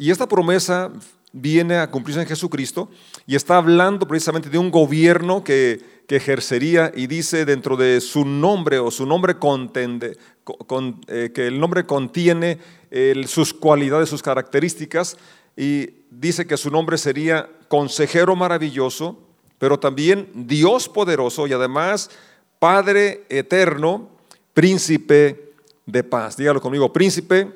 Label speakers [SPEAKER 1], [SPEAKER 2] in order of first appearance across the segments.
[SPEAKER 1] Y esta promesa viene a cumplirse en Jesucristo y está hablando precisamente de un gobierno que, ejercería y dice dentro de su nombre o su nombre contende, eh, que el nombre contiene sus cualidades, sus características y dice que su nombre sería consejero maravilloso, pero también Dios poderoso y además Padre eterno, príncipe de paz. Dígalo conmigo, príncipe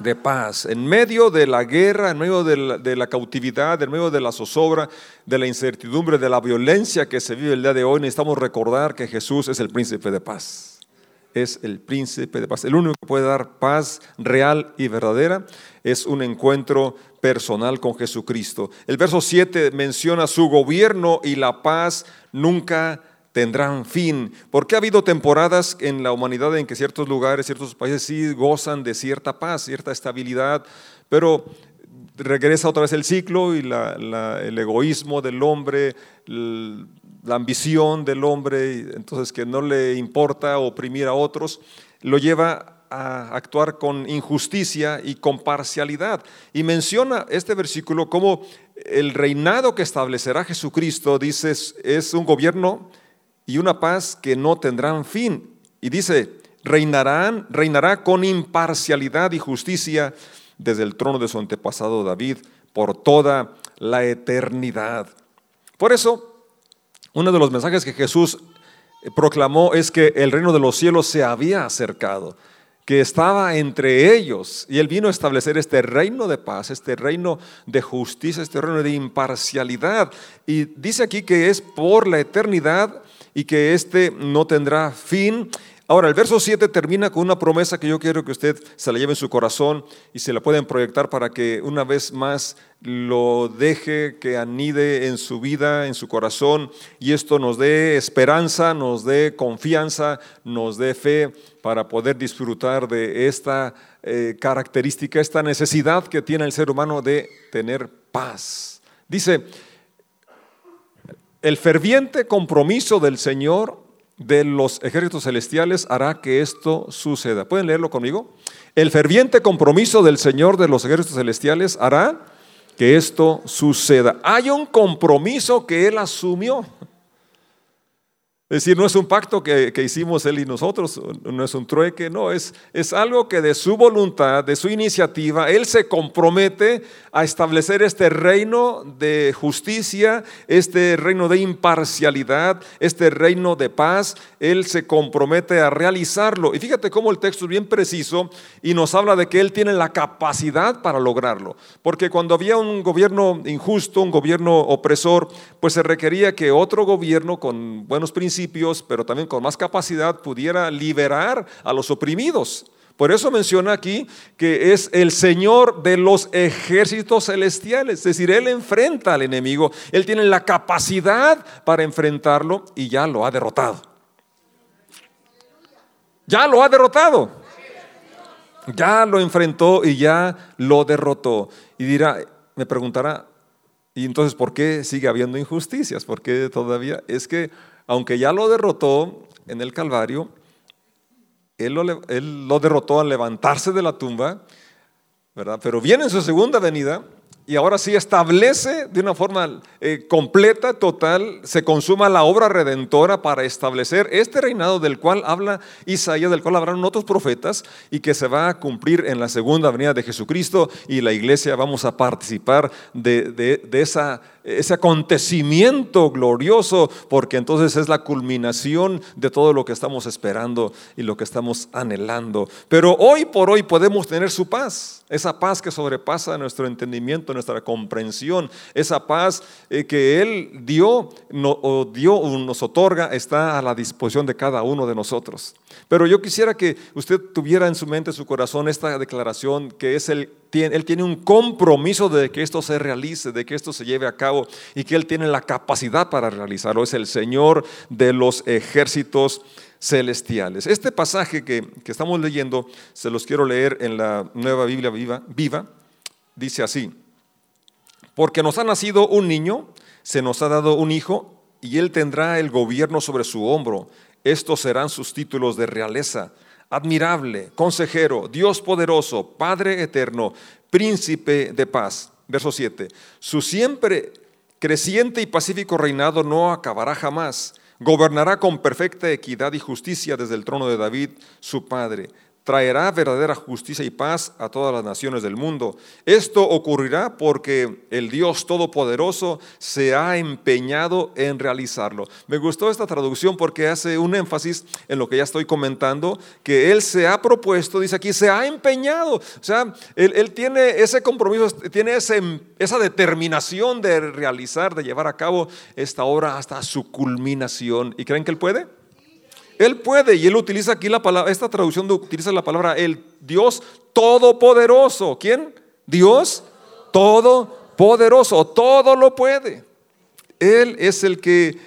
[SPEAKER 1] de paz. En medio de la guerra, en medio de la, cautividad, en medio de la zozobra, de la incertidumbre, de la violencia que se vive el día de hoy, necesitamos recordar que Jesús es el príncipe de paz. Es el príncipe de paz. El único que puede dar paz real y verdadera es un encuentro personal con Jesucristo. El verso 7 menciona su gobierno y la paz nunca tendrán fin. Porque ha habido temporadas en la humanidad en que ciertos lugares, ciertos países sí gozan de cierta paz, cierta estabilidad, pero regresa otra vez el ciclo y el egoísmo del hombre, la ambición del hombre, entonces que no le importa oprimir a otros, lo lleva a actuar con injusticia y con parcialidad. Y menciona este versículo como el reinado que establecerá Jesucristo, dice, es un gobierno y una paz que no tendrán fin. Y dice, reinarán, reinará con imparcialidad y justicia desde el trono de su antepasado David por toda la eternidad. Por eso, uno de los mensajes que Jesús proclamó es que el reino de los cielos se había acercado, que estaba entre ellos, y él vino a establecer este reino de paz, este reino de justicia, este reino de imparcialidad. Y dice aquí que es por la eternidad y que este no tendrá fin. Ahora, el verso 7 termina con una promesa que yo quiero que usted se la lleve en su corazón y se la pueden proyectar para que una vez más lo deje que anide en su vida, en su corazón, y esto nos dé esperanza, nos dé confianza, nos dé fe para poder disfrutar de esta eh, característica, esta necesidad que tiene el ser humano de tener paz. Dice, el ferviente compromiso del Señor de los ejércitos celestiales hará que esto suceda. ¿Pueden leerlo conmigo? El ferviente compromiso del Señor de los ejércitos celestiales hará que esto suceda. Hay un compromiso que Él asumió. Es decir, no es un pacto que, hicimos él y nosotros, no es un trueque, no, es, es algo que de su voluntad, de su iniciativa, él se compromete a establecer este reino de justicia, este reino de imparcialidad, este reino de paz, él se compromete a realizarlo. Y fíjate cómo el texto es bien preciso y nos habla de que él tiene la capacidad para lograrlo, porque cuando había un gobierno injusto, un gobierno opresor, pues se requería que otro gobierno con buenos principios, pero también con más capacidad pudiera liberar a los oprimidos. Por eso menciona aquí que es el Señor de los ejércitos celestiales, es decir, Él enfrenta al enemigo, Él tiene la capacidad para enfrentarlo y ya lo ha derrotado. Ya lo ha derrotado. Ya lo enfrentó y ya lo derrotó. Y dirá, me preguntará, ¿y entonces por qué sigue habiendo injusticias? ¿Por qué todavía? Es que aunque ya lo derrotó en el Calvario, él lo, derrotó al levantarse de la tumba, ¿verdad? Pero viene en su segunda venida y ahora sí establece de una forma eh, completa, total, se consuma la obra redentora para establecer este reinado del cual habla Isaías, del cual hablaron otros profetas y que se va a cumplir en la segunda venida de Jesucristo y la iglesia vamos a participar de, de esa ese acontecimiento glorioso, porque entonces es la culminación de todo lo que estamos esperando y lo que estamos anhelando. Pero hoy por hoy podemos tener su paz, esa paz que sobrepasa nuestro entendimiento, nuestra comprensión, esa paz eh, que Él dio, o dio nos otorga, está a la disposición de cada uno de nosotros. Pero yo quisiera que usted tuviera en su mente, en su corazón, esta declaración que es el él tiene un compromiso de que esto se realice, de que esto se lleve a cabo y que Él tiene la capacidad para realizarlo. Es el Señor de los ejércitos celestiales. Este pasaje que, estamos leyendo, se los quiero leer en la nueva Biblia viva, viva, dice así, porque nos ha nacido un niño, se nos ha dado un hijo, y Él tendrá el gobierno sobre su hombro. Estos serán sus títulos de realeza admirable, consejero, Dios poderoso, Padre eterno, príncipe de paz. Verso 7. Su siempre creciente y pacífico reinado no acabará jamás. Gobernará con perfecta equidad y justicia desde el trono de David, su padre traerá verdadera justicia y paz a todas las naciones del mundo. Esto ocurrirá porque el Dios Todopoderoso se ha empeñado en realizarlo. Me gustó esta traducción porque hace un énfasis en lo que ya estoy comentando, que Él se ha propuesto, dice aquí, se ha empeñado. O sea, Él, tiene ese compromiso, tiene esa determinación de realizar, de llevar a cabo esta obra hasta su culminación. ¿Y creen que Él puede? Él puede, y él utiliza aquí la palabra, esta traducción utiliza la palabra el Dios todopoderoso. ¿Quién? Dios todopoderoso, todo lo puede. Él es el que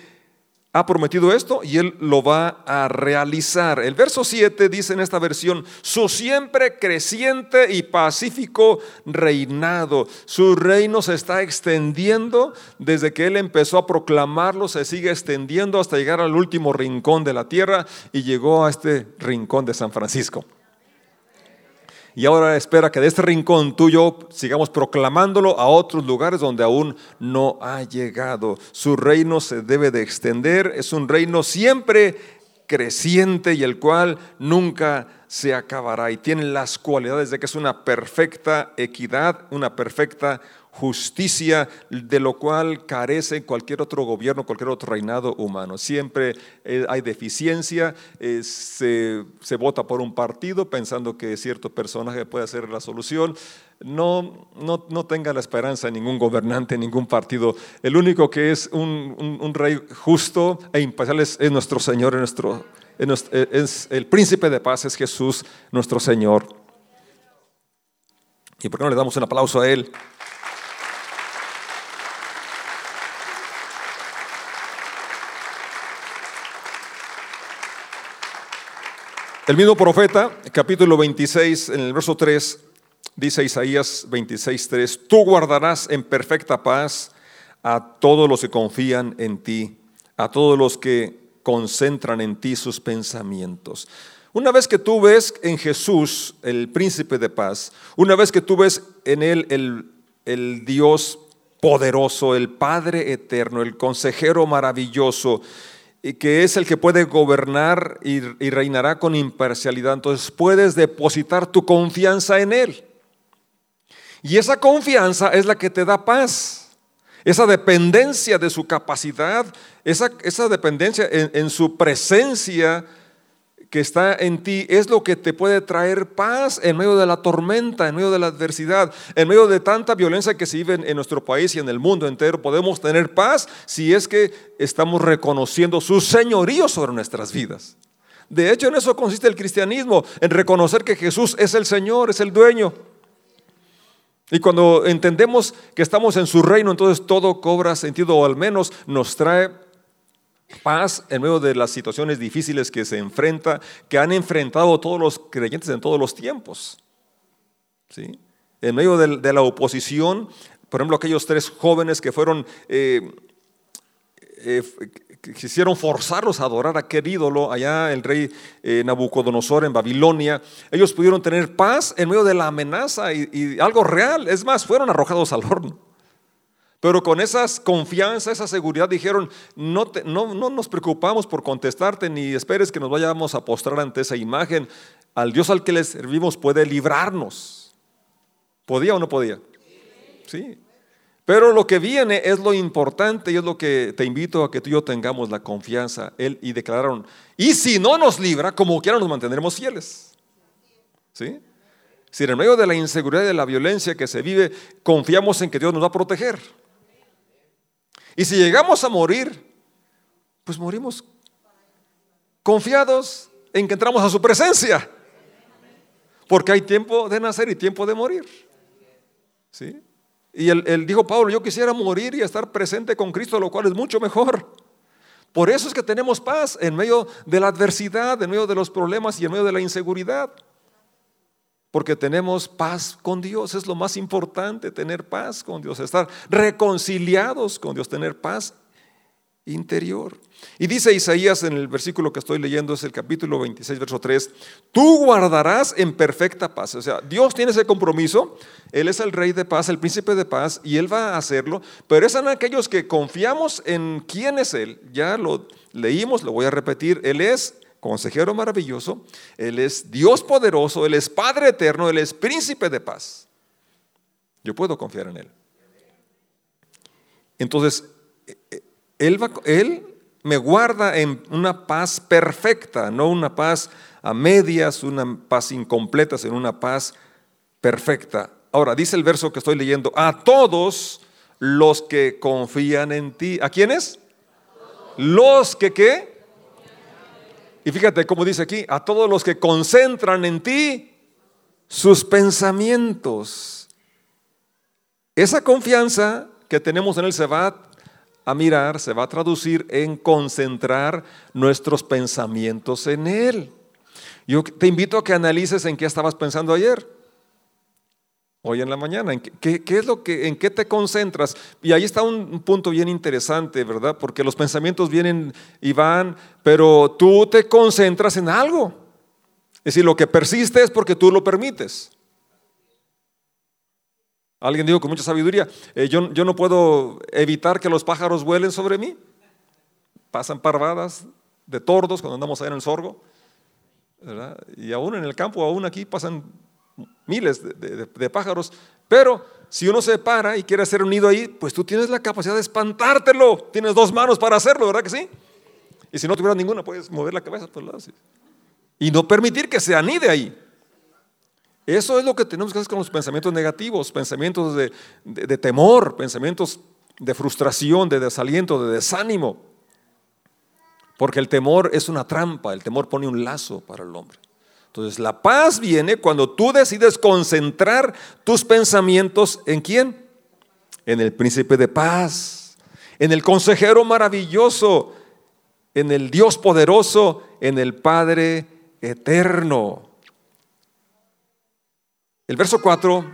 [SPEAKER 1] ha prometido esto y Él lo va a realizar. El verso 7 dice en esta versión, su siempre creciente y pacífico reinado. Su reino se está extendiendo desde que Él empezó a proclamarlo, se sigue extendiendo hasta llegar al último rincón de la tierra y llegó a este rincón de San Francisco. Y ahora espera que de este rincón tuyo sigamos proclamándolo a otros lugares donde aún no ha llegado. Su reino se debe de extender, es un reino siempre creciente y el cual nunca se acabará. Y tiene las cualidades de que es una perfecta equidad, una perfecta justicia, de lo cual carece cualquier otro gobierno, cualquier otro reinado humano. Siempre eh, hay deficiencia, eh, se, vota por un partido pensando que cierto personaje puede ser la solución. No, no, no tenga la esperanza en ningún gobernante, en ningún partido. El único que es un, rey justo e imparcial es, nuestro Señor, nuestro, es el príncipe de paz, es Jesús, nuestro Señor. ¿Y por qué no le damos un aplauso a Él? El mismo profeta, capítulo 26, en el verso 3, dice Isaías 26, 3, tú guardarás en perfecta paz a todos los que confían en ti, a todos los que concentran en ti sus pensamientos. Una vez que tú ves en Jesús el príncipe de paz, una vez que tú ves en él el, el Dios poderoso, el Padre eterno, el consejero maravilloso, y que es el que puede gobernar y, reinará con imparcialidad. Entonces puedes depositar tu confianza en Él. Y esa confianza es la que te da paz. Esa dependencia de su capacidad, esa, esa dependencia en, en su presencia que está en ti es lo que te puede traer paz en medio de la tormenta, en medio de la adversidad, en medio de tanta violencia que se vive en nuestro país y en el mundo entero. Podemos tener paz si es que estamos reconociendo su señorío sobre nuestras vidas. De hecho, en eso consiste el cristianismo, en reconocer que Jesús es el Señor, es el dueño. Y cuando entendemos que estamos en su reino, entonces todo cobra sentido o al menos nos trae Paz en medio de las situaciones difíciles que se enfrenta, que han enfrentado todos los creyentes en todos los tiempos. ¿Sí? En medio de, la oposición, por ejemplo, aquellos tres jóvenes que fueron, eh, eh, quisieron forzarlos a adorar a aquel ídolo, allá el rey eh, Nabucodonosor en Babilonia, ellos pudieron tener paz en medio de la amenaza y algo real. Es más, fueron arrojados al horno. Pero con esa confianza, esa seguridad dijeron, no, no, no, nos preocupamos por contestarte ni esperes que nos vayamos a postrar ante esa imagen. Al Dios al que le servimos puede librarnos. ¿Podía o no podía? Sí. Pero lo que viene es lo importante y es lo que te invito a que tú y yo tengamos la confianza. Él y declararon, y si no nos libra, como quiera nos mantendremos fieles. ¿Sí? Si en medio de la inseguridad y de la violencia que se vive, confiamos en que Dios nos va a proteger. Y si llegamos a morir, pues morimos confiados en que entramos a su presencia. Porque hay tiempo de nacer y tiempo de morir. ¿Sí? Y él, dijo, Pablo, yo quisiera morir y estar presente con Cristo, lo cual es mucho mejor. Por eso es que tenemos paz en medio de la adversidad, en medio de los problemas y en medio de la inseguridad. Porque tenemos paz con Dios, es lo más importante, tener paz con Dios, estar reconciliados con Dios, tener paz interior. Y dice Isaías en el versículo que estoy leyendo, es el capítulo 26, verso 3, tú guardarás en perfecta paz. O sea, Dios tiene ese compromiso, Él es el rey de paz, el príncipe de paz, y Él va a hacerlo, pero es en aquellos que confiamos en quién es Él. Ya lo leímos, lo voy a repetir, Él es consejero maravilloso, Él es Dios poderoso, Él es Padre eterno, Él es príncipe de paz. Yo puedo confiar en Él. Entonces, eh, eh, Él, va, él me guarda en una paz perfecta, no una paz a medias, una paz incompleta, sino una paz perfecta. Ahora, dice el verso que estoy leyendo, a todos los que confían en ti. ¿A quiénes? Los que qué? Y fíjate cómo dice aquí, a todos los que concentran en ti sus pensamientos. Esa confianza que tenemos en Él se va a mirar, se va a traducir en concentrar nuestros pensamientos en Él. Yo te invito a que analices en qué estabas pensando ayer, hoy en la mañana, en qué, es lo que, en qué te concentras. Y ahí está un, punto bien interesante, ¿verdad? Porque los pensamientos vienen y van, pero tú te concentras en algo. Es decir, lo que persiste es porque tú lo permites. Alguien dijo con mucha sabiduría, eh, yo, yo, no puedo evitar que los pájaros vuelen sobre mí. Pasan parvadas de tordos cuando andamos ahí en el sorgo. Y aún en el campo, aún aquí pasan miles de, pájaros. Pero si uno se para y quiere hacer un nido ahí, pues tú tienes la capacidad de espantártelo. Tienes dos manos para hacerlo, ¿verdad que sí? Y si no tuvieras ninguna, puedes mover la cabeza a todos lados. Y no permitir que se anide ahí. Eso es lo que tenemos que hacer con los pensamientos negativos, pensamientos de, temor, pensamientos de frustración, de desaliento, de desánimo. Porque el temor es una trampa, el temor pone un lazo para el hombre. Entonces la paz viene cuando tú decides concentrar tus pensamientos en quién? En el príncipe de paz, en el consejero maravilloso, en el Dios poderoso, en el Padre eterno. El verso 4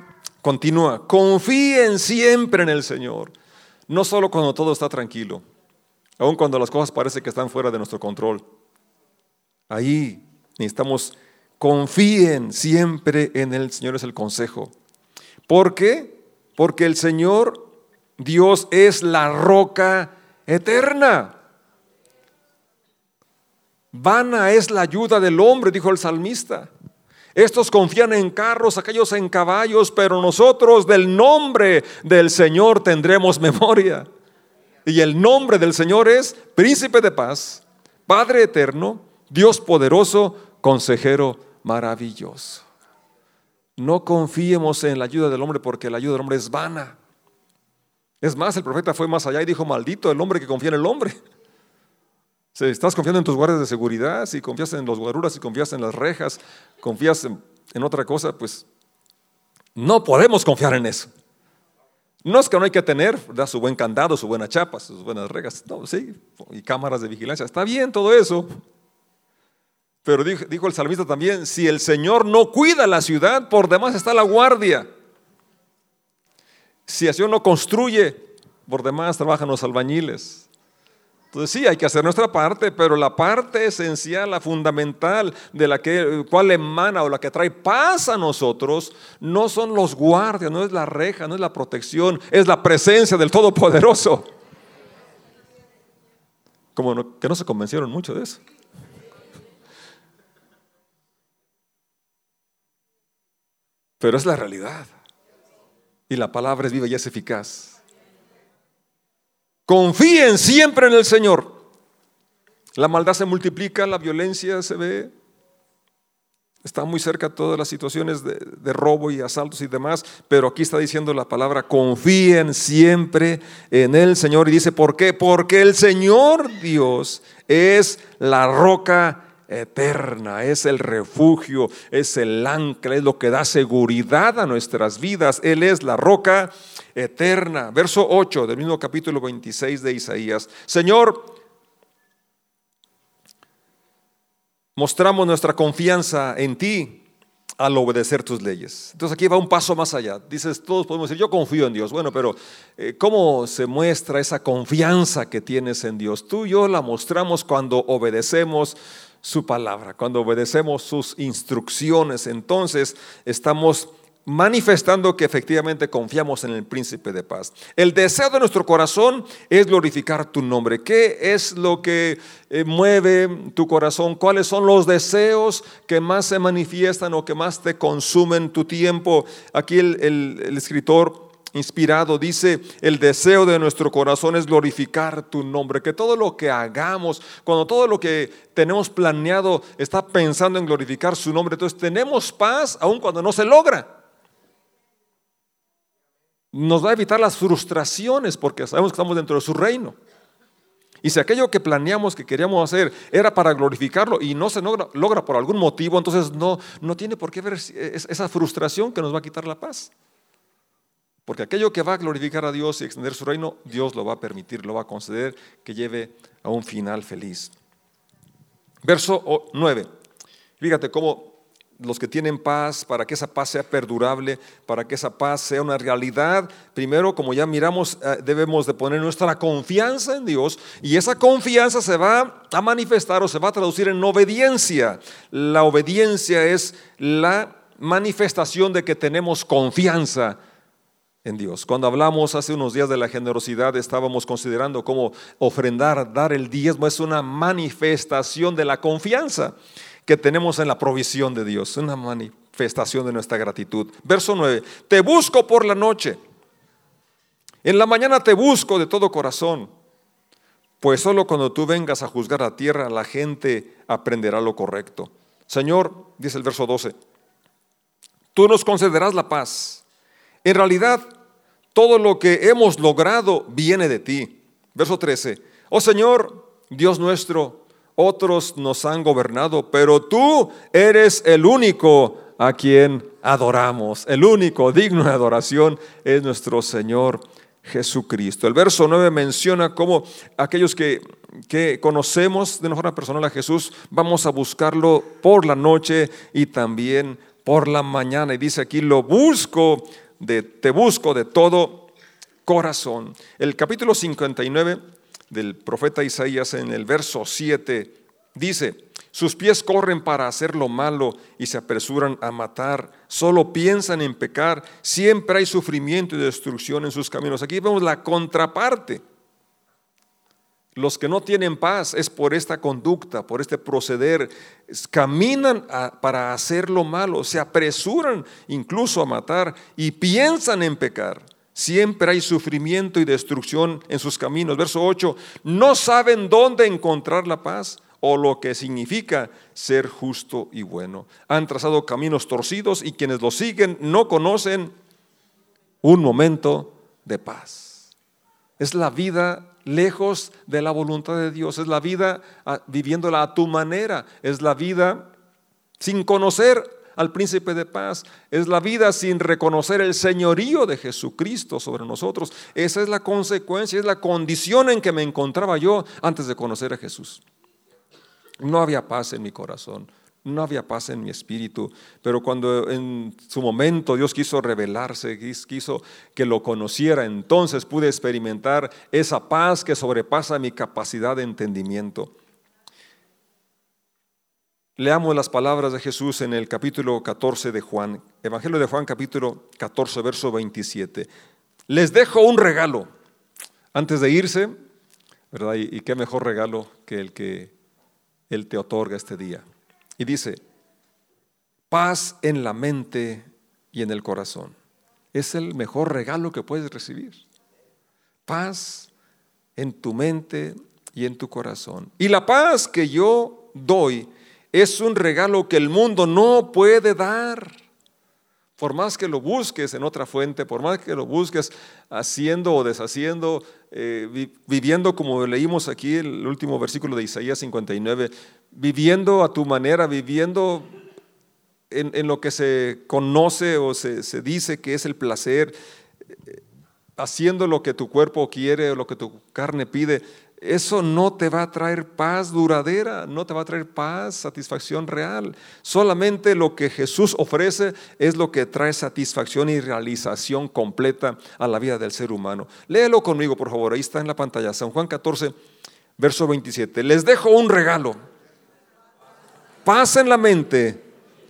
[SPEAKER 1] continúa, confíen siempre en el Señor, no solo cuando todo está tranquilo, aun cuando las cosas parecen que están fuera de nuestro control. Ahí necesitamos confíen siempre en el Señor es el consejo. ¿Por qué? Porque el Señor Dios es la roca eterna. Vana es la ayuda del hombre, dijo el salmista. Estos confían en carros, aquellos en caballos, pero nosotros del nombre del Señor tendremos memoria. Y el nombre del Señor es Príncipe de Paz, Padre Eterno, Dios poderoso, consejero maravilloso. No confiemos en la ayuda del hombre porque la ayuda del hombre es vana. Es más, el profeta fue más allá y dijo, maldito el hombre que confía en el hombre. Si estás confiando en tus guardias de seguridad, si confías en los guaruras, si confías en las rejas, confías en, otra cosa, pues no podemos confiar en eso. No es que no hay que tener da su buen candado, su buena chapa, sus buenas rejas, no, sí, y cámaras de vigilancia. Está bien todo eso. Pero dijo, el salmista también, si el Señor no cuida la ciudad, por demás está la guardia. Si el Señor no construye, por demás trabajan los albañiles. Entonces sí, hay que hacer nuestra parte, pero la parte esencial, la fundamental, de la que, cual emana o la que trae paz a nosotros, no son los guardias, no es la reja, no es la protección, es la presencia del Todopoderoso. Como que no se convencieron mucho de eso. Pero es la realidad. Y la palabra es viva y es eficaz. Confíen siempre en el Señor. La maldad se multiplica, la violencia se ve. Está muy cerca todas las situaciones de, de, robo y asaltos y demás, pero aquí está diciendo la palabra, confíen siempre en el Señor. Y dice, ¿por qué? Porque el Señor Dios es la roca eterna, es el refugio, es el ancla, es lo que da seguridad a nuestras vidas. Él es la roca eterna. Verso 8 del mismo capítulo 26 de Isaías. Señor, mostramos nuestra confianza en ti. al obedecer tus leyes. Entonces aquí va un paso más allá. Dices, todos podemos decir, yo confío en Dios. Bueno, pero eh, ¿cómo se muestra esa confianza que tienes en Dios? Tú y yo la mostramos cuando obedecemos su palabra, cuando obedecemos sus instrucciones. Entonces estamos manifestando que efectivamente confiamos en el príncipe de paz. El deseo de nuestro corazón es glorificar tu nombre. ¿Qué es lo que eh, mueve tu corazón? ¿Cuáles son los deseos que más se manifiestan o que más te consumen tu tiempo? Aquí el, el escritor inspirado dice, el deseo de nuestro corazón es glorificar tu nombre, que todo lo que hagamos, cuando todo lo que tenemos planeado está pensando en glorificar su nombre, entonces tenemos paz aun cuando no se logra nos va a evitar las frustraciones porque sabemos que estamos dentro de su reino. Y si aquello que planeamos, que queríamos hacer, era para glorificarlo y no se logra, por algún motivo, entonces no, no tiene por qué haber esa frustración que nos va a quitar la paz. Porque aquello que va a glorificar a Dios y extender su reino, Dios lo va a permitir, lo va a conceder que lleve a un final feliz. Verso 9. Fíjate cómo los que tienen paz, para que esa paz sea perdurable, para que esa paz sea una realidad, primero, como ya miramos, eh, debemos de poner nuestra confianza en Dios y esa confianza se va a manifestar o se va a traducir en obediencia. La obediencia es la manifestación de que tenemos confianza en Dios. Cuando hablamos hace unos días de la generosidad, estábamos considerando cómo ofrendar, dar el diezmo es una manifestación de la confianza que tenemos en la provisión de Dios, una manifestación de nuestra gratitud. Verso 9, te busco por la noche, en la mañana te busco de todo corazón, pues solo cuando tú vengas a juzgar a tierra la gente aprenderá lo correcto. Señor, dice el verso 12, tú nos concederás la paz. En realidad, todo lo que hemos logrado viene de ti. Verso 13, oh Señor, Dios nuestro, otros nos han gobernado, pero tú eres el único a quien adoramos. El único digno de adoración es nuestro Señor Jesucristo. El verso 9 menciona cómo aquellos que, que conocemos de mejor personal a Jesús, vamos a buscarlo por la noche y también por la mañana. Y dice aquí, lo busco, de, te busco de todo corazón. El capítulo 59 del profeta Isaías en el verso 7 dice, sus pies corren para hacer lo malo y se apresuran a matar, solo piensan en pecar, siempre hay sufrimiento y destrucción en sus caminos. Aquí vemos la contraparte. Los que no tienen paz es por esta conducta, por este proceder, caminan para hacer lo malo, se apresuran incluso a matar y piensan en pecar. Siempre hay sufrimiento y destrucción en sus caminos. Verso 8, no saben dónde encontrar la paz o lo que significa ser justo y bueno. Han trazado caminos torcidos y quienes lo siguen no conocen un momento de paz. Es la vida lejos de la voluntad de Dios, es la vida ah, viviéndola a tu manera, es la vida sin conocer al príncipe de paz. Es la vida sin reconocer el señorío de Jesucristo sobre nosotros. Esa es la consecuencia, es la condición en que me encontraba yo antes de conocer a Jesús. No había paz en mi corazón, no había paz en mi espíritu, pero cuando en su momento Dios quiso revelarse, quiso que lo conociera, entonces pude experimentar esa paz que sobrepasa mi capacidad de entendimiento. Leamos las palabras de Jesús en el capítulo 14 de Juan, Evangelio de Juan capítulo 14, verso 27. Les dejo un regalo antes de irse, ¿verdad? Y, qué mejor regalo que el que Él te otorga este día. Y dice, paz en la mente y en el corazón. Es el mejor regalo que puedes recibir. Paz en tu mente y en tu corazón. Y la paz que yo doy es un regalo que el mundo no puede dar. Por más que lo busques en otra fuente, por más que lo busques haciendo o deshaciendo, eh, viviendo como leímos aquí el último versículo de Isaías 59, viviendo a tu manera, viviendo en, lo que se conoce o se, se, dice que es el placer, eh, haciendo lo que tu cuerpo quiere o lo que tu carne pide, eso no te va a traer paz duradera, no te va a traer paz, satisfacción real. Solamente lo que Jesús ofrece es lo que trae satisfacción y realización completa a la vida del ser humano. Léelo conmigo, por favor, ahí está en la pantalla, San Juan 14, verso 27. Les dejo un regalo, paz en la mente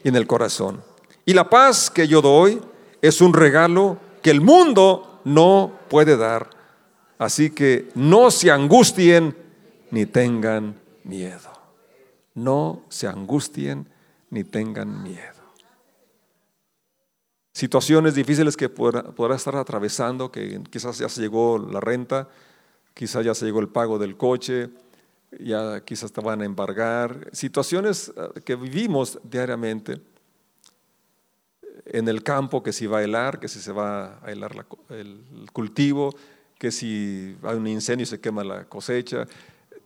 [SPEAKER 1] y en el corazón. Y la paz que yo doy es un regalo que el mundo no puede dar. Así que no se angustien ni tengan miedo. No se angustien ni tengan miedo. Situaciones difíciles que podrá, estar atravesando, que quizás ya se llegó la renta, quizás ya se llegó el pago del coche, ya quizás te van a embargar. Situaciones eh, que vivimos diariamente en el campo, que si va a helar, que si se va a helar el cultivo, que si hay un incendio se quema la cosecha.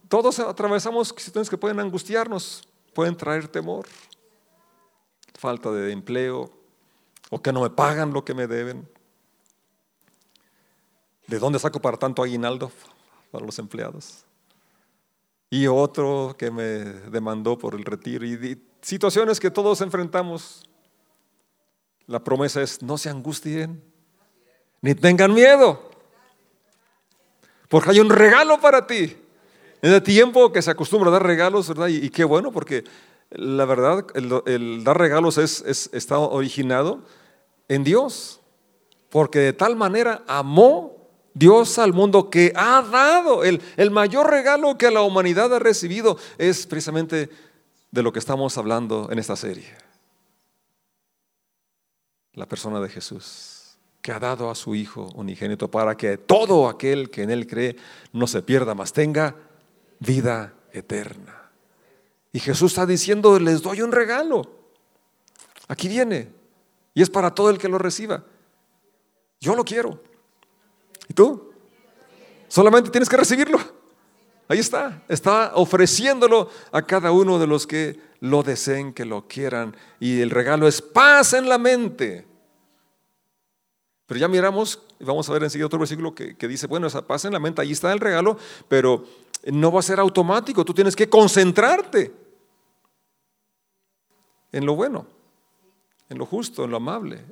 [SPEAKER 1] Todos atravesamos situaciones que pueden angustiarnos, pueden traer temor, falta de empleo, o que no me pagan lo que me deben. ¿De dónde saco para tanto aguinaldo para los empleados? Y otro que me demandó por el retiro. Y situaciones que todos enfrentamos. La promesa es, no se angustien, ni tengan miedo. Porque hay un regalo para ti. En el tiempo que se acostumbra a dar regalos, ¿verdad? Y, qué bueno, porque la verdad, el, dar regalos es, está originado en Dios. Porque de tal manera amó Dios al mundo que ha dado. El, el mayor regalo que la humanidad ha recibido es precisamente de lo que estamos hablando en esta serie. La persona de Jesús que ha dado a su Hijo unigénito para que todo aquel que en Él cree no se pierda, mas tenga vida eterna. Y Jesús está diciendo, les doy un regalo. Aquí viene. Y es para todo el que lo reciba. Yo lo quiero. ¿Y tú? Solamente tienes que recibirlo. Ahí está. Está ofreciéndolo a cada uno de los que lo deseen, que lo quieran. Y el regalo es paz en la mente pero ya miramos, vamos a ver enseguida otro versículo que, dice, bueno, esa paz en la mente, ahí está el regalo, pero no va a ser automático, tú tienes que concentrarte en lo bueno, en lo justo, en lo amable,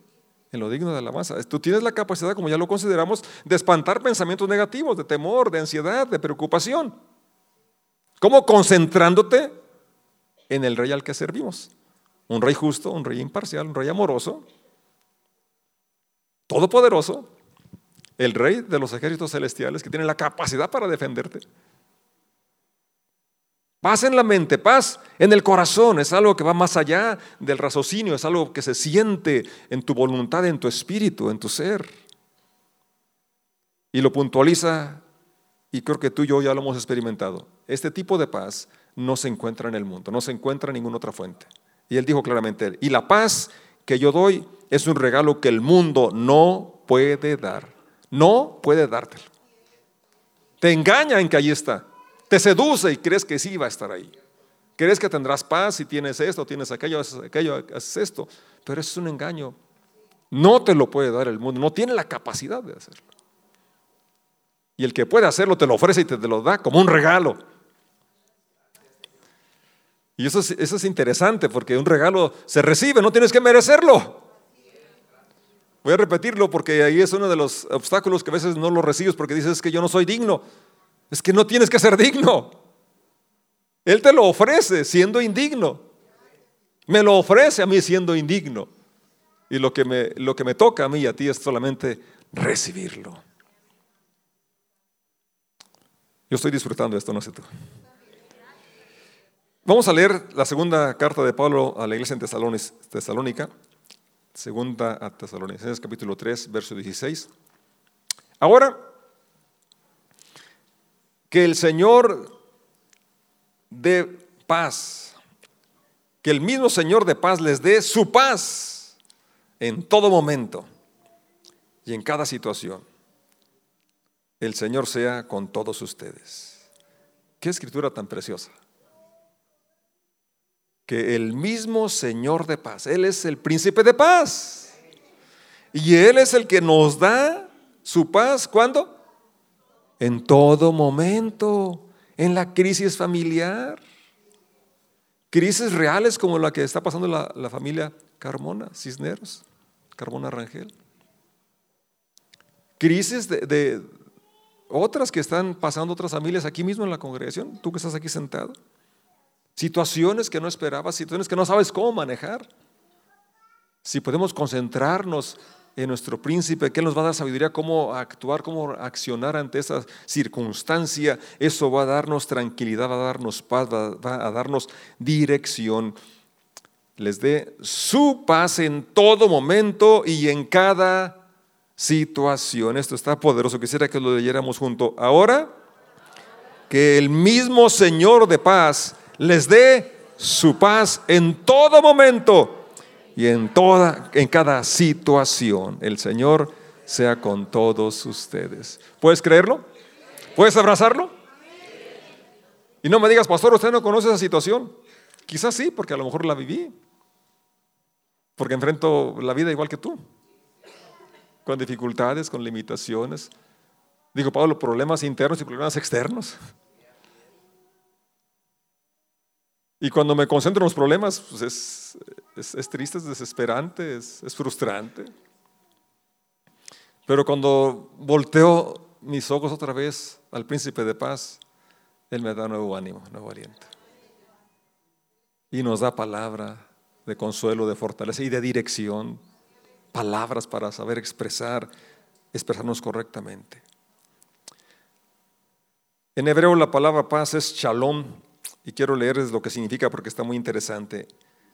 [SPEAKER 1] en lo digno de alabanza. Tú tienes la capacidad, como ya lo consideramos, de espantar pensamientos negativos, de temor, de ansiedad, de preocupación. ¿Cómo? Concentrándote en el rey al que servimos. Un rey justo, un rey imparcial, un rey amoroso, todopoderoso, el rey de los ejércitos celestiales que tiene la capacidad para defenderte. Paz en la mente, paz en el corazón, es algo que va más allá del raciocinio, es algo que se siente en tu voluntad, en tu espíritu, en tu ser. Y lo puntualiza, y creo que tú y yo ya lo hemos experimentado. Este tipo de paz no se encuentra en el mundo, no se encuentra en ninguna otra fuente. Y él dijo claramente, y la paz que yo doy es un regalo que el mundo no puede dar. No puede dártelo. Te engaña en que ahí está. Te seduce y crees que sí va a estar ahí. Crees que tendrás paz si tienes esto, tienes aquello, haces aquello, haces esto. Pero es un engaño. No te lo puede dar el mundo. No tiene la capacidad de hacerlo. Y el que puede hacerlo te lo ofrece y te lo da como un regalo. Y eso es, eso es interesante porque un regalo se recibe, no tienes que merecerlo. Voy a repetirlo porque ahí es uno de los obstáculos que a veces no lo recibes porque dices que yo no soy digno. Es que no tienes que ser digno. Él te lo ofrece siendo indigno. Me lo ofrece a mí siendo indigno. Y lo que me, lo que me toca a mí y a ti es solamente recibirlo. Yo estoy disfrutando esto, no sé tú. Vamos a leer la segunda carta de Pablo a la iglesia en Tesalónica, segunda a Tesalonicenses capítulo 3, verso 16. Ahora, que el Señor de paz, que el mismo Señor de paz les dé su paz en todo momento y en cada situación. El Señor sea con todos ustedes. Qué escritura tan preciosa que el mismo Señor de paz, Él es el príncipe de paz. Y Él es el que nos da su paz, ¿cuándo? En todo momento, en la crisis familiar, crisis reales como la que está pasando la, familia Carmona, Cisneros, Carmona Rangel. Crisis de, otras que están pasando otras familias aquí mismo en la congregación, tú que estás aquí sentado. Situaciones que no esperabas, situaciones que no sabes cómo manejar. Si podemos concentrarnos en nuestro príncipe, que Él nos va a dar sabiduría, cómo actuar, cómo accionar ante esa circunstancia, eso va a darnos tranquilidad, va a darnos paz, va a darnos dirección les dé su paz en todo momento y en cada situación. Esto está poderoso. Quisiera que lo leyéramos junto. Ahora, que el mismo Señor de paz les dé su paz en todo momento y en toda en cada situación. El Señor sea con todos ustedes. ¿Puedes creerlo? ¿Puedes abrazarlo? Y no me digas, pastor, usted no conoce esa situación. Quizás sí, porque a lo mejor la viví. Porque enfrento la vida igual que tú, con dificultades, con limitaciones. Digo, Pablo, problemas internos y problemas externos. Y cuando me concentro en los problemas, pues es, es, triste, es desesperante, es, es frustrante. Pero cuando volteo mis ojos otra vez al príncipe de paz, Él me da nuevo ánimo, nuevo aliento. Y nos da palabra, de consuelo, de fortaleza y de dirección, palabras para saber expresar, expresarnos correctamente. En hebreo la palabra paz es shalom y quiero leerles lo que significa porque está muy interesante.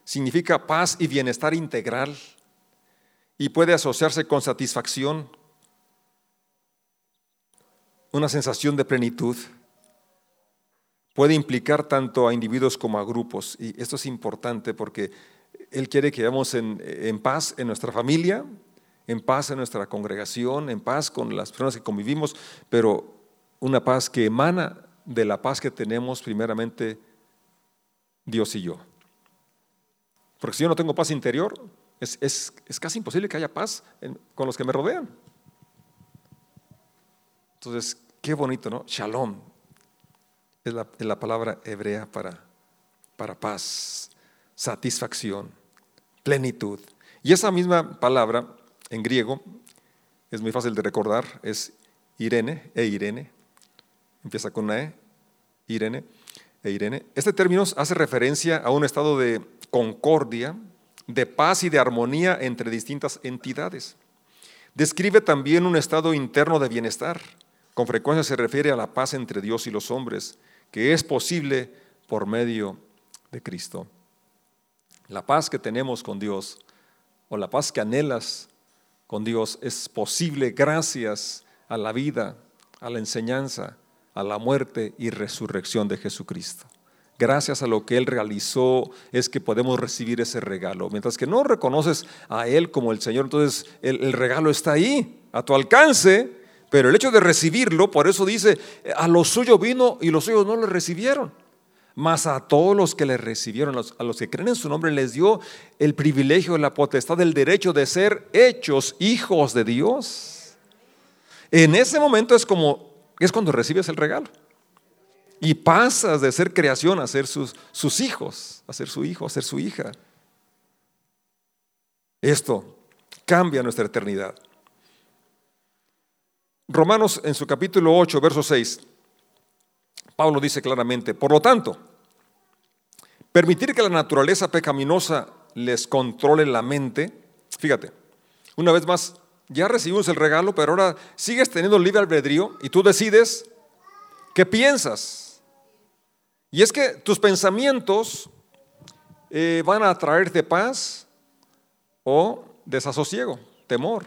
[SPEAKER 1] Significa paz y bienestar integral y puede asociarse con satisfacción, una sensación de plenitud. Puede implicar tanto a individuos como a grupos y esto es importante porque él quiere que vivamos en, paz en nuestra familia, en paz en nuestra congregación, en paz con las personas que convivimos, pero una paz que emana de la paz que tenemos primeramente Dios y yo. Porque si yo no tengo paz interior, es, casi imposible que haya paz con los que me rodean. Entonces, qué bonito, ¿no? Shalom es la, palabra hebrea para, para paz satisfacción, plenitud. Y esa misma palabra en griego es muy fácil de recordar, es Irene e Irene. Empieza con una E, Irene e Irene. Este término hace referencia a un estado de concordia, de paz y de armonía entre distintas entidades. Describe también un estado interno de bienestar. Con frecuencia se refiere a la paz entre Dios y los hombres, que es posible por medio de Cristo. La paz que tenemos con Dios o la paz que anhelas con Dios es posible gracias a la vida, a la enseñanza, a la muerte y resurrección de Jesucristo. Gracias a lo que Él realizó es que podemos recibir ese regalo. Mientras que no reconoces a Él como el Señor, entonces el, el regalo está ahí, a tu alcance, pero el hecho de recibirlo, por eso dice, a lo suyo vino y los suyos no lo recibieron mas a todos los que le recibieron, a los que creen en su nombre, les dio el privilegio, la potestad, el derecho de ser hechos hijos de Dios. En ese momento es como, es cuando recibes el regalo. Y pasas de ser creación a ser sus, sus hijos, a ser su hijo, a ser su hija. Esto cambia nuestra eternidad. Romanos en su capítulo 8, verso 6 Pablo dice claramente, por lo tanto, permitir que la naturaleza pecaminosa les controle la mente, fíjate, una vez más, ya recibimos el regalo, pero ahora sigues teniendo libre albedrío y tú decides qué piensas. Y es que tus pensamientos eh, van a traerte paz o desasosiego, temor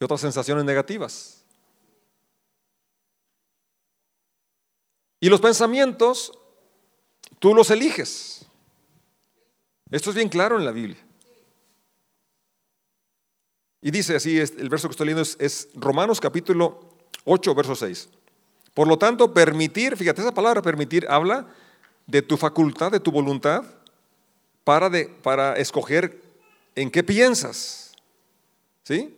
[SPEAKER 1] y otras sensaciones negativas. Y los pensamientos, tú los eliges. Esto es bien claro en la Biblia. Y dice así, el verso que estoy leyendo es, Romanos capítulo 8, verso 6. Por lo tanto, permitir, fíjate, esa palabra permitir habla de tu facultad, de tu voluntad, para, de, para escoger en qué piensas. ¿Sí?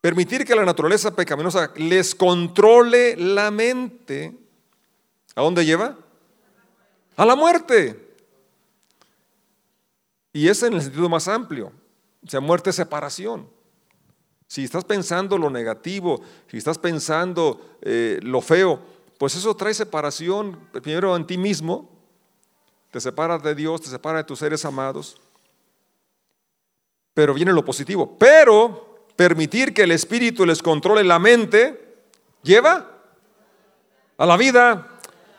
[SPEAKER 1] Permitir que la naturaleza pecaminosa les controle la mente. ¿A dónde lleva? A la muerte. Y es en el sentido más amplio. O sea, muerte es separación. Si estás pensando lo negativo, si estás pensando eh, lo feo, pues eso trae separación, primero en ti mismo, te separa de Dios, te separa de tus seres amados. Pero viene lo positivo. Pero permitir que el Espíritu les controle la mente, lleva a la vida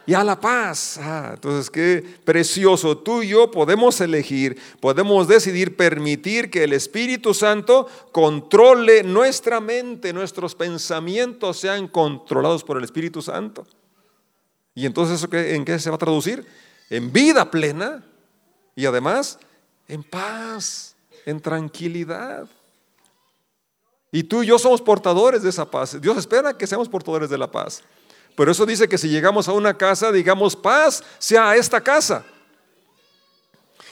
[SPEAKER 1] y a la paz. Ah, entonces, qué precioso. Tú y yo podemos elegir, podemos decidir permitir que el Espíritu Santo controle nuestra mente, nuestros pensamientos sean controlados por el Espíritu Santo. Y entonces, ¿eso en qué se va a traducir? En vida plena y además en paz, en tranquilidad. Y tú y yo somos portadores de esa paz. Dios espera que seamos portadores de la paz. Pero eso dice que si llegamos a una casa, digamos, paz sea a esta casa.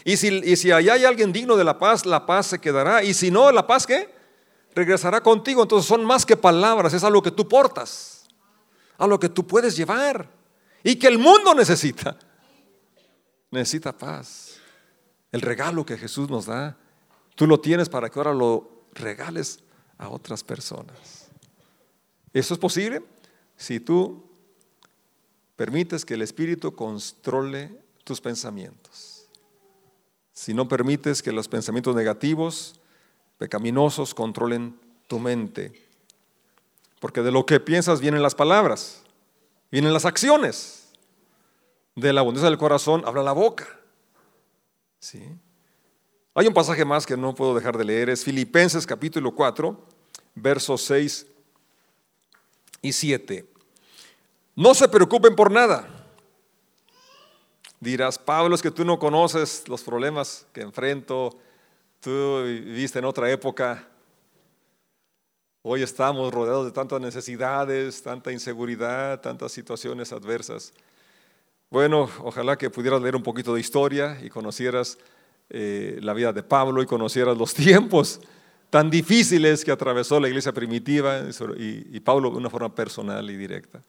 [SPEAKER 1] Y si, y si allá hay alguien digno de la paz, la paz se quedará. Y si no, la paz qué? Regresará contigo. Entonces son más que palabras, es algo que tú portas, algo que tú puedes llevar y que el mundo necesita. Necesita paz. El regalo que Jesús nos da, tú lo tienes para que ahora lo regales a otras personas. ¿Eso es posible? Si tú permites que el Espíritu controle tus pensamientos. Si no permites que los pensamientos negativos, pecaminosos, controlen tu mente. Porque de lo que piensas vienen las palabras, vienen las acciones. De la abundancia del corazón habla la boca. ¿Sí? Hay un pasaje más que no puedo dejar de leer, es Filipenses capítulo 4, versos 6 y 7. No se preocupen por nada. Dirás, Pablo, es que tú no conoces los problemas que enfrento, tú viviste en otra época. Hoy estamos rodeados de tantas necesidades, tanta inseguridad, tantas situaciones adversas. Bueno, ojalá que pudieras leer un poquito de historia y conocieras eh, la vida de Pablo y conocieras los tiempos tan difíciles que atravesó la iglesia primitiva y, Pablo de una forma personal y directa.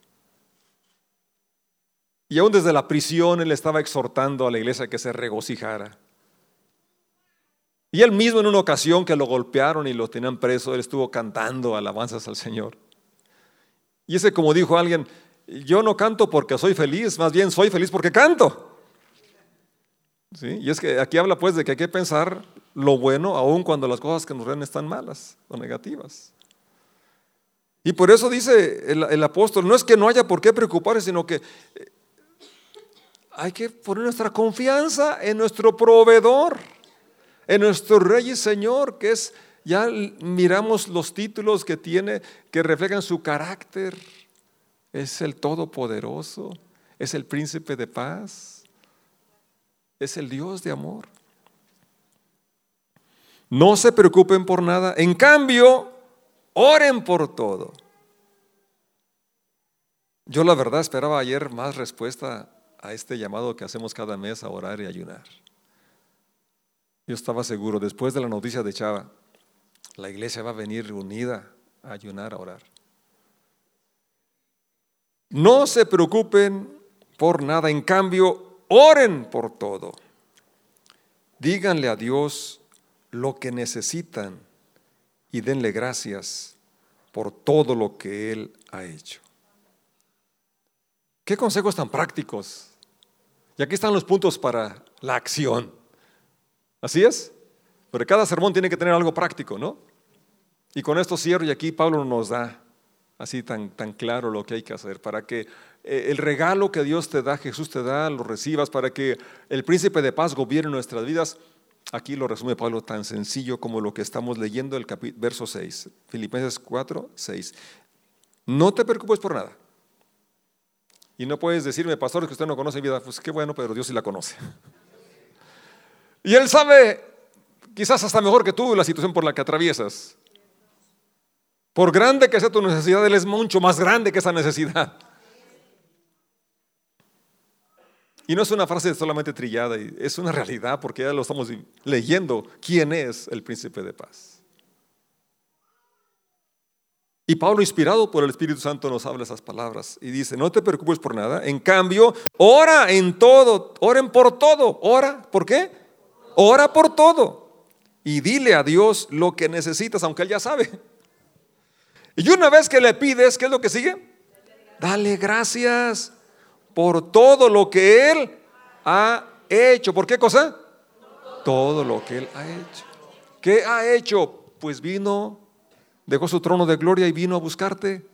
[SPEAKER 1] Y aún desde la prisión él estaba exhortando a la iglesia que se regocijara. Y él mismo en una ocasión que lo golpearon y lo tenían preso, él estuvo cantando alabanzas al Señor. Y ese como dijo alguien, yo no canto porque soy feliz, más bien soy feliz porque canto. Y es que aquí habla pues de que hay que pensar lo bueno aun cuando las cosas que nos ven están malas o negativas. Y por eso dice el, el, apóstol, no es que no haya por qué preocuparse, sino que eh, hay que poner nuestra confianza en nuestro proveedor, en nuestro rey y señor, que es, ya miramos los títulos que tiene, que reflejan su carácter, es el todopoderoso, es el príncipe de paz es el Dios de amor. No se preocupen por nada. En cambio, oren por todo. Yo la verdad esperaba ayer más respuesta a este llamado que hacemos cada mes a orar y ayunar. Yo estaba seguro, después de la noticia de Chava, la iglesia va a venir reunida a ayunar, a orar. No se preocupen por nada, en cambio, Oren por todo. Díganle a Dios lo que necesitan y denle gracias por todo lo que Él ha hecho. Qué consejos tan prácticos. Y aquí están los puntos para la acción. ¿Así es? Pero cada sermón tiene que tener algo práctico, ¿no? Y con esto cierro y aquí Pablo nos da así tan, tan claro lo que hay que hacer para que eh, el regalo que Dios te da, Jesús te da, lo recibas, para que el príncipe de paz gobierne nuestras vidas. Aquí lo resume Pablo tan sencillo como lo que estamos leyendo el verso 6, Filipenses 4, 6. No te preocupes por nada. Y no puedes decirme, pastor, que usted no conoce mi vida. Pues qué bueno, pero Dios sí la conoce. Y Él sabe, quizás hasta mejor que tú, la situación por la que atraviesas. Por grande que sea tu necesidad, Él es mucho más grande que esa necesidad. Y no es una frase solamente trillada, es una realidad porque ya lo estamos leyendo. ¿Quién es el príncipe de paz? Y Pablo, inspirado por el Espíritu Santo, nos habla esas palabras y dice, no te preocupes por nada, en cambio, ora en todo, oren por todo, ora, ¿por qué? Ora por todo y dile a Dios lo que necesitas, aunque Él ya sabe. Y una vez que le pides, ¿qué es lo que sigue? Dale gracias por todo lo que Él ha hecho. ¿Por qué cosa? Todo lo que Él ha hecho. ¿Qué ha hecho? Pues vino dejó su trono de gloria y vino a buscarte,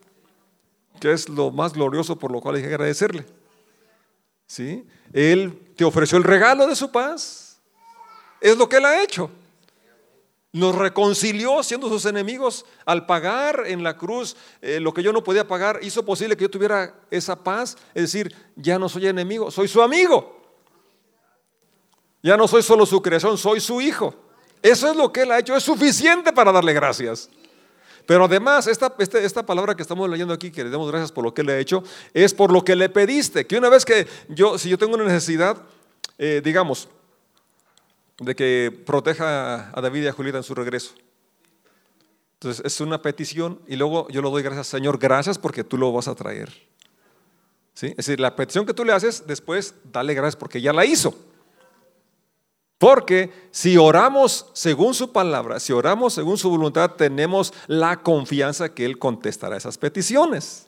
[SPEAKER 1] que es lo más glorioso por lo cual hay que agradecerle. ¿Sí? Él te ofreció el regalo de su paz. Es lo que Él ha hecho. Nos reconcilió siendo sus enemigos al pagar en la cruz eh, lo que yo no podía pagar. Hizo posible que yo tuviera esa paz. Es decir, ya no soy enemigo, soy su amigo. Ya no soy solo su creación, soy su hijo. Eso es lo que Él ha hecho. Es suficiente para darle gracias. Pero además, esta, este, esta, palabra que estamos leyendo aquí, que le damos gracias por lo que le ha hecho, es por lo que le pediste. Que una vez que yo, si yo tengo una necesidad, eh, digamos, de que proteja a David y a Julieta en su regreso. Entonces es una petición y luego yo lo doy gracias, Señor, gracias porque tú lo vas a traer. ¿Sí? Es decir, la petición que tú le haces, después dale gracias porque ya la hizo. Porque si oramos según su palabra, si oramos según su voluntad, tenemos la confianza que Él contestará esas peticiones.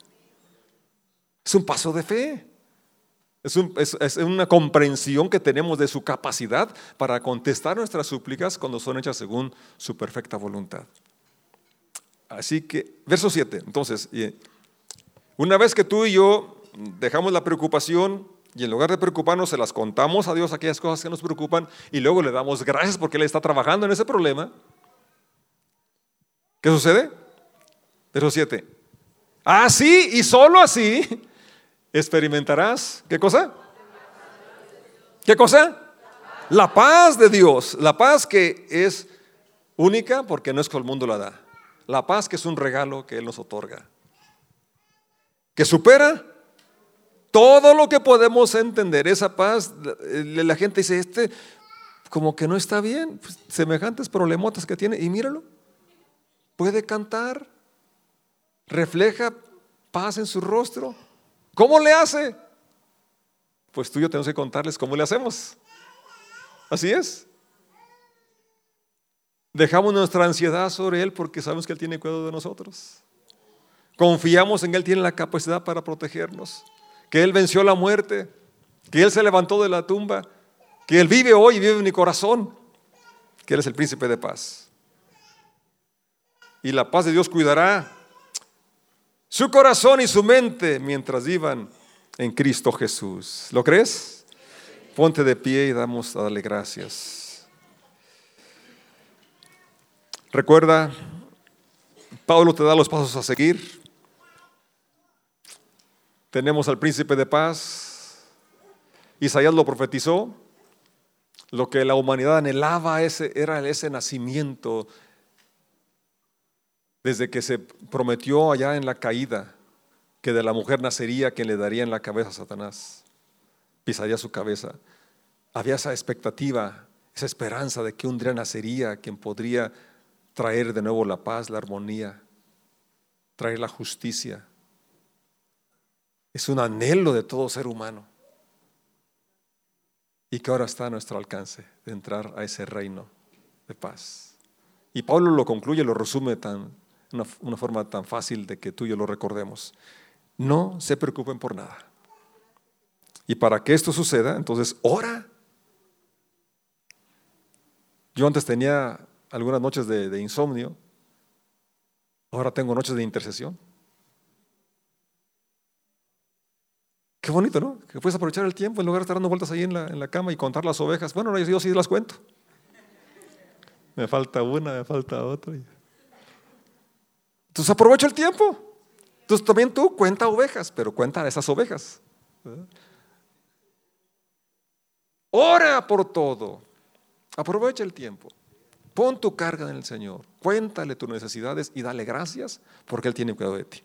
[SPEAKER 1] Es un paso de fe. Es, una comprensión que tenemos de su capacidad para contestar nuestras súplicas cuando son hechas según su perfecta voluntad. Así que, verso 7, entonces, una vez que tú y yo dejamos la preocupación, y en lugar de preocuparnos, se las contamos a Dios aquellas cosas que nos preocupan y luego le damos gracias porque Él está trabajando en ese problema. ¿Qué sucede? Verso 7. Así y solo así experimentarás, ¿qué cosa? ¿Qué cosa? La paz de Dios, la paz que es única porque no es que el mundo la da. La paz que es un regalo que Él nos otorga. Que supera todo lo que podemos entender, esa paz, la gente dice, este como que no está bien, pues, semejantes problemotas que tiene, y míralo, puede cantar, refleja paz en su rostro. ¿Cómo le hace? Pues tú y yo tenemos que contarles cómo le hacemos. Así es. Dejamos nuestra ansiedad sobre Él porque sabemos que Él tiene cuidado de nosotros. Confiamos en que Él tiene la capacidad para protegernos que Él venció la muerte, que Él se levantó de la tumba, que Él vive hoy y vive en mi corazón, que Él es el príncipe de paz. Y la paz de Dios cuidará su corazón y su mente mientras vivan en Cristo Jesús. ¿Lo crees? Ponte de pie y damos a darle gracias. Recuerda, Pablo te da los pasos a seguir. Tenemos al príncipe de paz. Isaías lo profetizó. Lo que la humanidad anhelaba ese, era ese nacimiento desde que se prometió allá en la caída que de la mujer nacería quien le daría en la cabeza a Satanás, pisaría su cabeza. Había esa expectativa, esa esperanza de que un día nacería quien podría traer de nuevo la paz, la armonía, traer la justicia. Es un anhelo de todo ser humano. Y que ahora está a nuestro alcance de entrar a ese reino de paz. Y Pablo lo concluye, lo resume tan, una, una forma tan fácil de que tú y yo lo recordemos. No se preocupen por nada. Y para que esto suceda, entonces ora. Yo antes tenía algunas noches de insomnio, ahora tengo noches de intercesión. Qué bonito, ¿no? Que puedes aprovechar el tiempo en lugar de estar dando vueltas ahí en la, en la cama y contar las ovejas. Bueno, yo sí las cuento. Me falta una, me falta otra. Entonces aprovecha el tiempo. Entonces también tú cuenta ovejas, pero cuenta esas ovejas. Ora por todo. Aprovecha el tiempo. Pon tu carga en el Señor. Cuéntale tus necesidades y dale gracias porque Él tiene cuidado de ti.